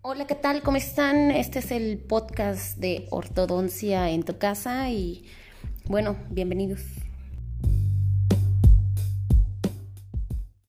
Hola, ¿qué tal? ¿Cómo están? Este es el podcast de ortodoncia en tu casa y bueno, bienvenidos.